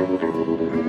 るほど。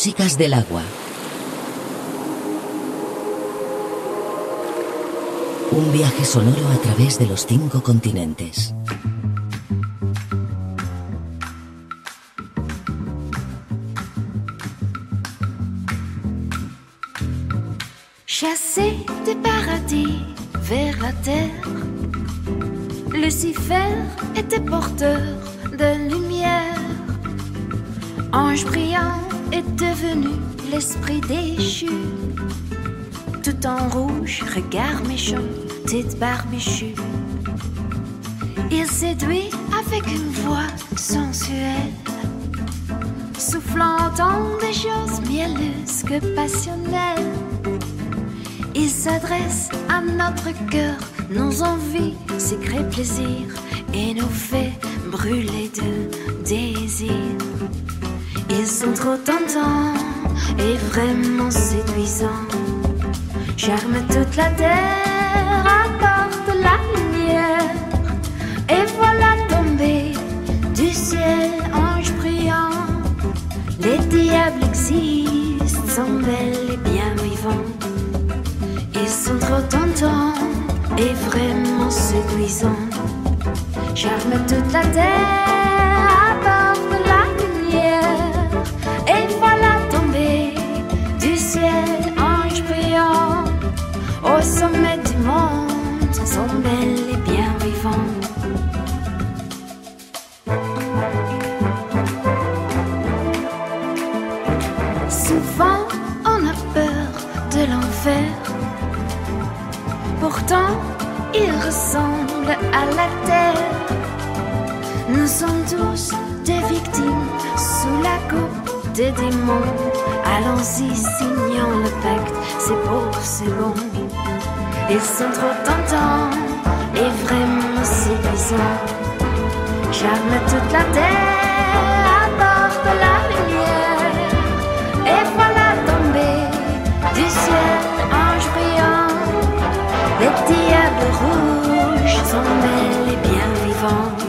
Músicas del agua. Un viaje sonoro a través de los cinco continentes. Chassé des paradis vers la terre, Lucifer était porteur de lumière. Ange brillant est devenu l'esprit déchu. tout en rouge, regard méchant, tête barbichue. Il séduit avec une voix sensuelle, soufflant tant des choses mielleuses que passionnelles. Il s'adresse à notre cœur, nos envies, secrets plaisirs, et nous fait brûler de désir. Ils sont trop tentants et vraiment séduisants. Charme toute la terre, apporte la lumière. Et voilà tombé du ciel ange brillant. Les diables existent, sont belles et bien vivants. Ils sont trop tentants et vraiment séduisants. Charme toute la terre, ressemble à la terre. Nous sommes tous des victimes sous la coupe des démons. Allons-y, signons le pacte, c'est beau, c'est bon. Ils sont trop tentants et vraiment séduisants. Charme toute la terre, rouge sont belles et bien vivantes.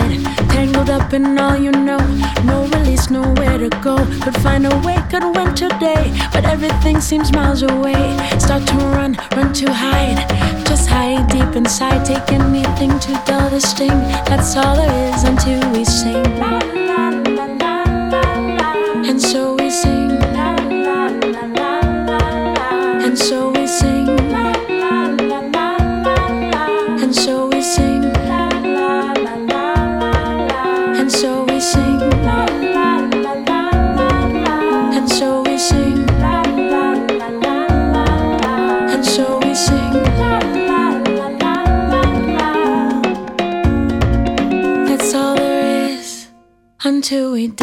Tangled up in all you know. No release, nowhere to go. Could find a way, could win today. But everything seems miles away. Start to run, run to hide. Just hide deep inside. Take anything to dull this sting. That's all there is until we sing. till we die.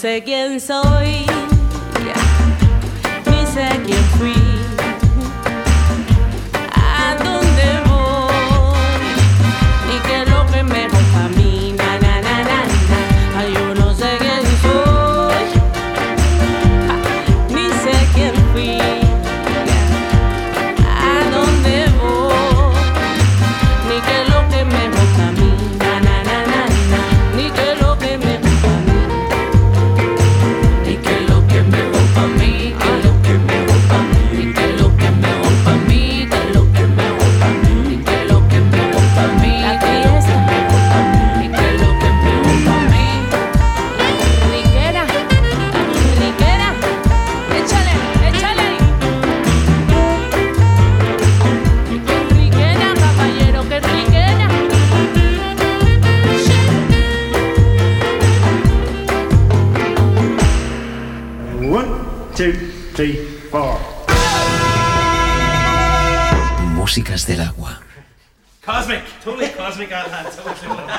sé quién soy.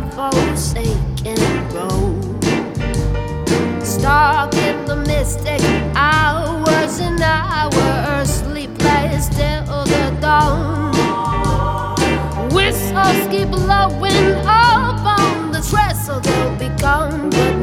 godforsaken road. Stuck in the mystic hours and hours, sleepless till the dawn. Whistles keep blowing up on the trestle, they'll be gone.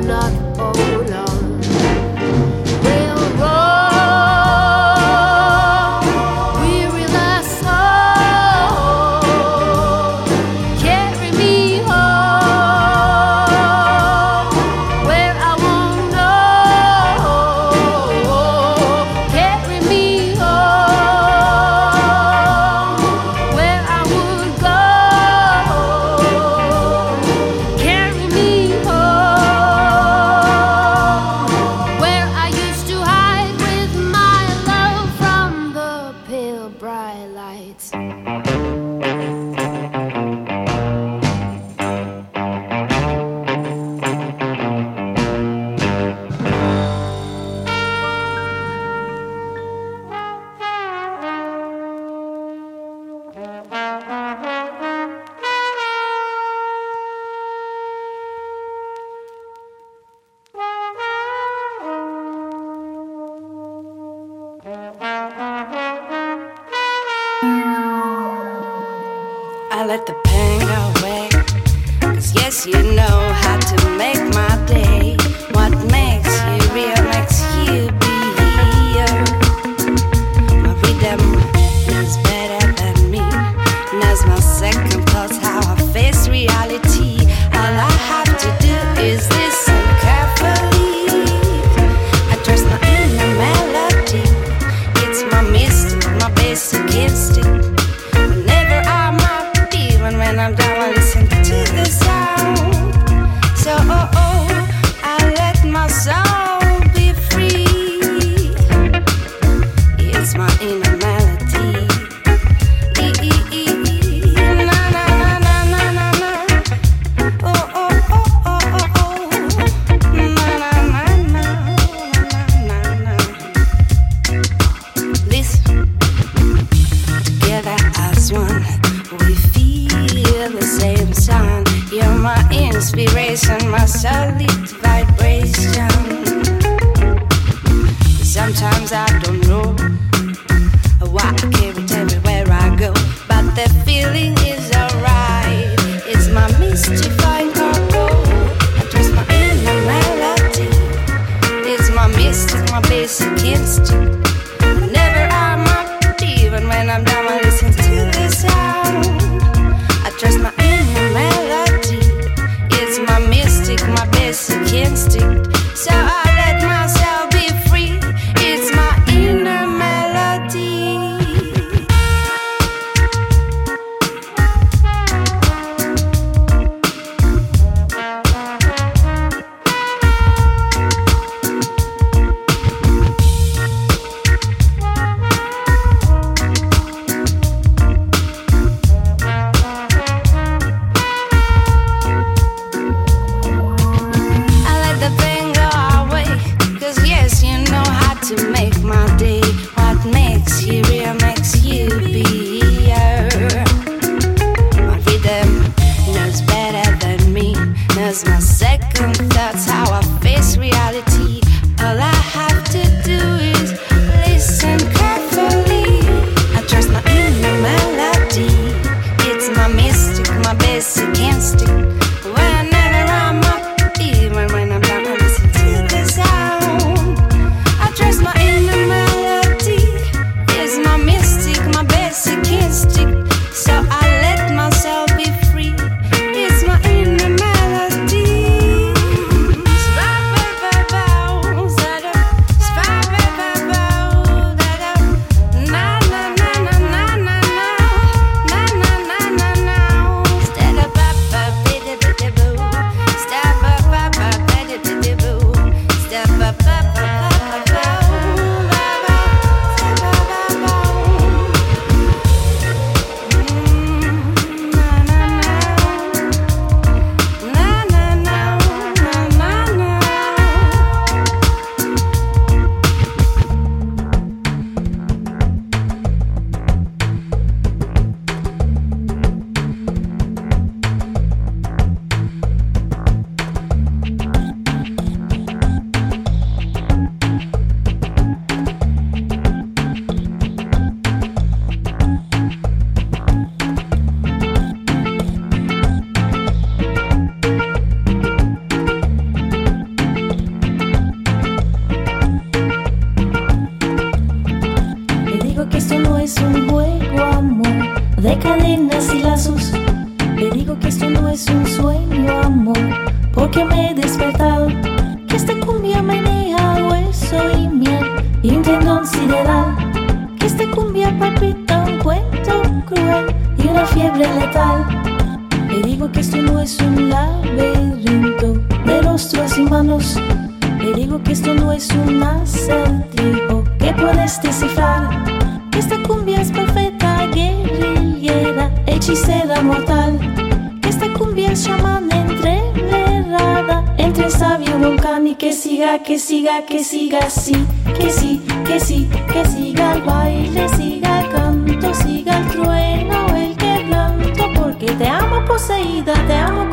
Christmas. y un renglón sideral que esta cumbia palpita un cuento cruel y una fiebre letal. Le digo que esto no es un laberinto de rostros y manos. Le digo que esto no es un acertijo que puedes descifrar. Que esta cumbia es perfecta, guerrillera, hechicera mortal. Que esta cumbia es chamán entreverada, entre sabio volcán y que siga, que siga, que siga así. Que sí, que sí, que siga el baile, siga el canto, siga el trueno, el que porque te amo poseída, te amo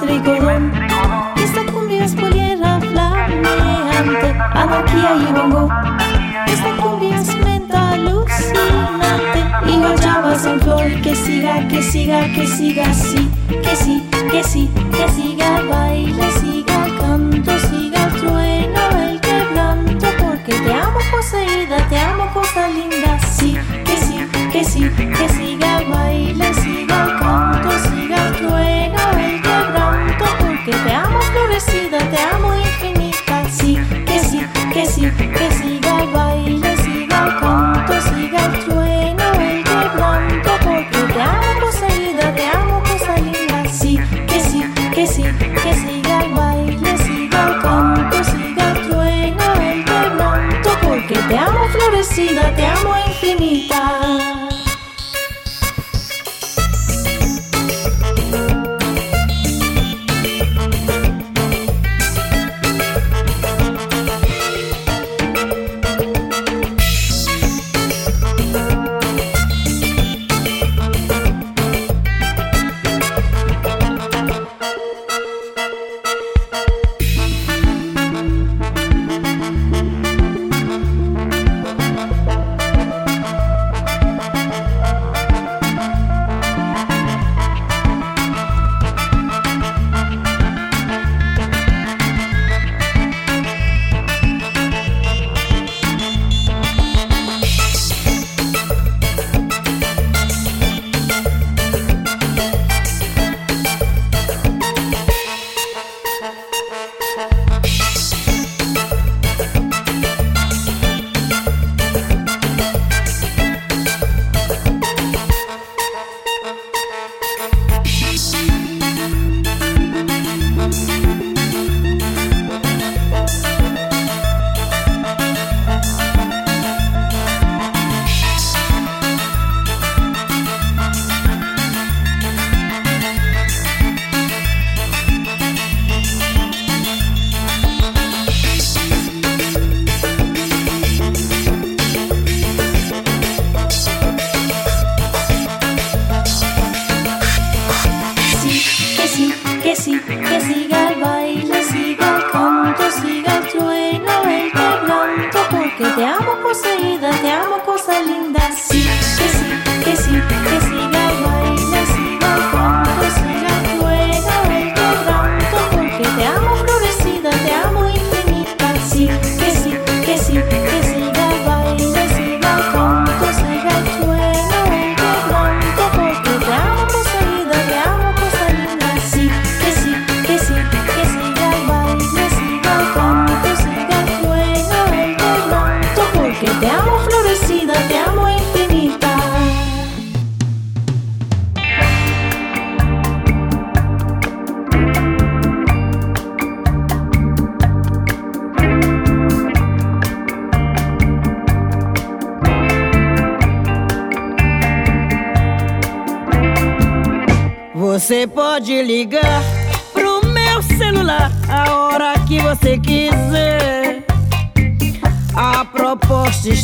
trigodón. Esta cumbia es poliera flameante, anarquía y bongo. Esta cumbia es menta alucinante y guayabas en flor que siga, que siga, que siga así.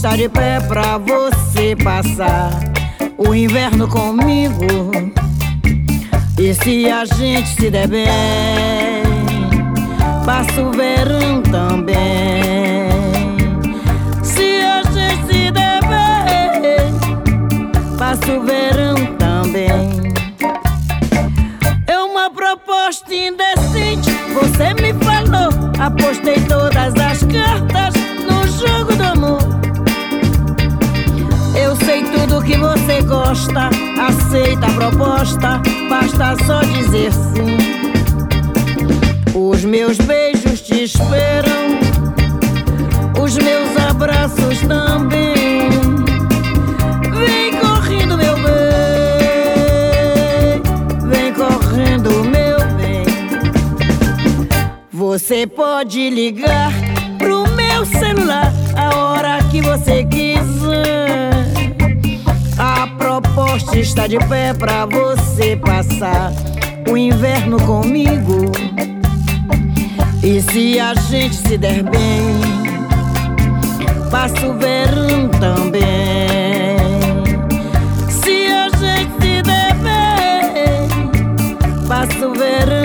está de pé pra você passar o inverno comigo. E se a gente se der bem, passa o verão também. Se a gente se der bem, passa o verão também. É uma proposta indecente, você me falou, apostei todas as cartas. você gosta, aceita a proposta, basta só dizer sim. Os meus beijos te esperam, os meus abraços também. Vem correndo, meu bem, vem correndo, meu bem. Você pode ligar pro meu celular a hora que você quiser está de pé pra você passar o inverno comigo. E se a gente se der bem, passa o verão também. Se a gente se der bem, passa o verão.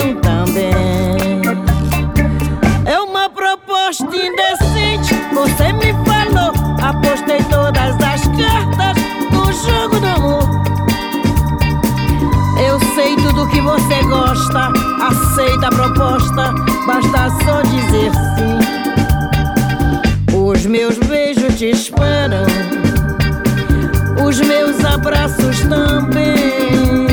que você gosta, aceita a proposta, basta só dizer sim. Os meus beijos te esperam, os meus abraços também.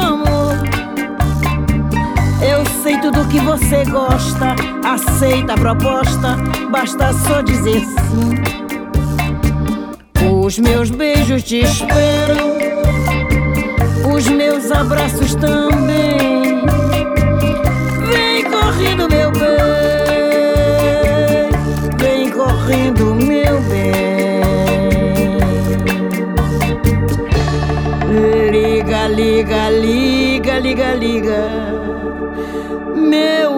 Amor. Eu sei tudo que você gosta, aceita a proposta, basta só dizer sim. Os meus beijos te esperam, os meus abraços também. Vem correndo, meu Liga, liga, liga, liga, meu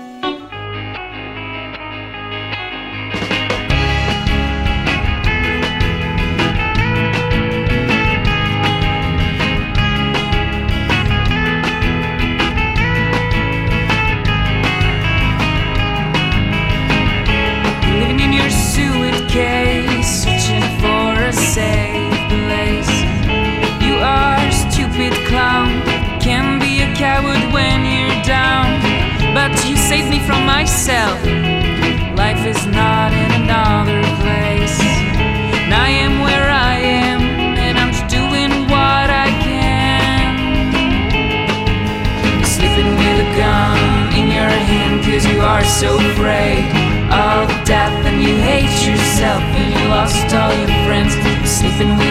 myself. Life is not in another place. And I am where I am, and I'm just doing what I can. Sleeping with a gun in your hand, cause you are so afraid of death, and you hate yourself, and you lost all your friends. Sleeping with